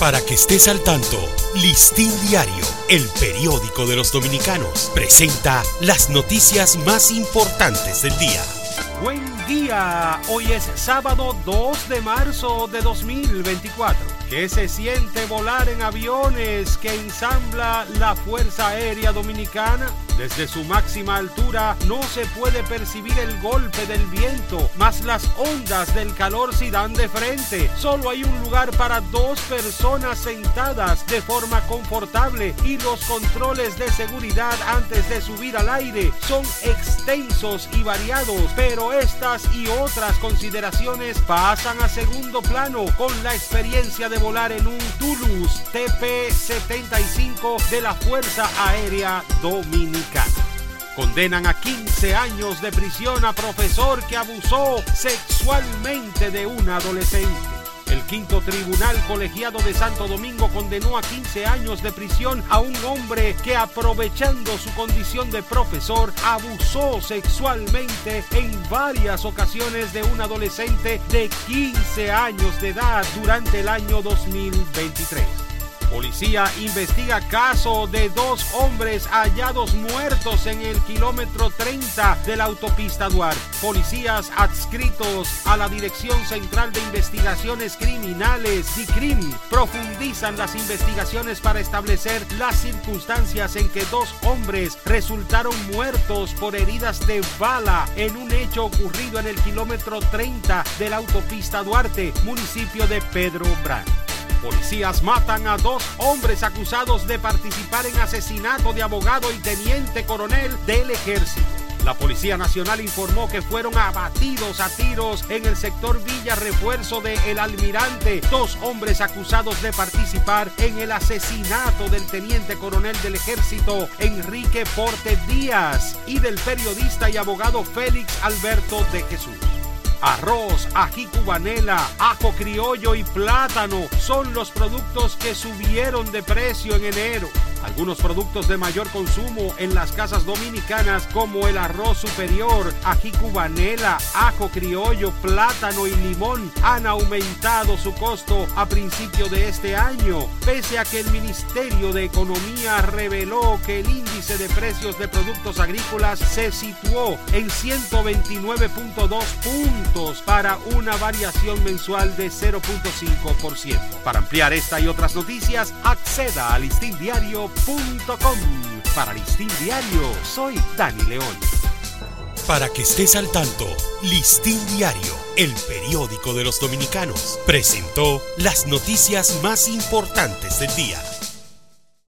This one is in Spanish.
Para que estés al tanto, Listín Diario, el periódico de los dominicanos, presenta las noticias más importantes del día. Buen día, hoy es sábado 2 de marzo de 2024. ¿Qué se siente volar en aviones que ensambla la Fuerza Aérea Dominicana? Desde su máxima altura no se puede percibir el golpe del viento, más las ondas del calor si dan de frente. Solo hay un lugar para dos personas sentadas de forma confortable y los controles de seguridad antes de subir al aire son extensos y variados, pero estas y otras consideraciones pasan a segundo plano con la experiencia de volar en un Toulouse TP-75 de la Fuerza Aérea Dominicana. Condenan a 15 años de prisión a profesor que abusó sexualmente de un adolescente. El quinto tribunal colegiado de Santo Domingo condenó a 15 años de prisión a un hombre que aprovechando su condición de profesor abusó sexualmente en varias ocasiones de un adolescente de 15 años de edad durante el año 2023. Policía investiga caso de dos hombres hallados muertos en el kilómetro 30 de la autopista Duarte. Policías adscritos a la Dirección Central de Investigaciones Criminales, DICRIM, profundizan las investigaciones para establecer las circunstancias en que dos hombres resultaron muertos por heridas de bala en un hecho ocurrido en el kilómetro 30 de la autopista Duarte, municipio de Pedro Brán. Policías matan a dos hombres acusados de participar en asesinato de abogado y teniente coronel del ejército. La Policía Nacional informó que fueron abatidos a tiros en el sector Villa Refuerzo de El Almirante dos hombres acusados de participar en el asesinato del teniente coronel del ejército Enrique Porte Díaz y del periodista y abogado Félix Alberto de Jesús. Arroz, ají cubanela, ajo criollo y plátano son los productos que subieron de precio en enero. Algunos productos de mayor consumo en las casas dominicanas como el arroz superior, ají cubanela, ajo criollo, plátano y limón han aumentado su costo a principio de este año, pese a que el Ministerio de Economía reveló que el índice de precios de productos agrícolas se situó en 129.2 para una variación mensual de 0.5%. Para ampliar esta y otras noticias, acceda a listindiario.com. Para Listín Diario, soy Dani León. Para que estés al tanto, Listín Diario, el periódico de los dominicanos, presentó las noticias más importantes del día.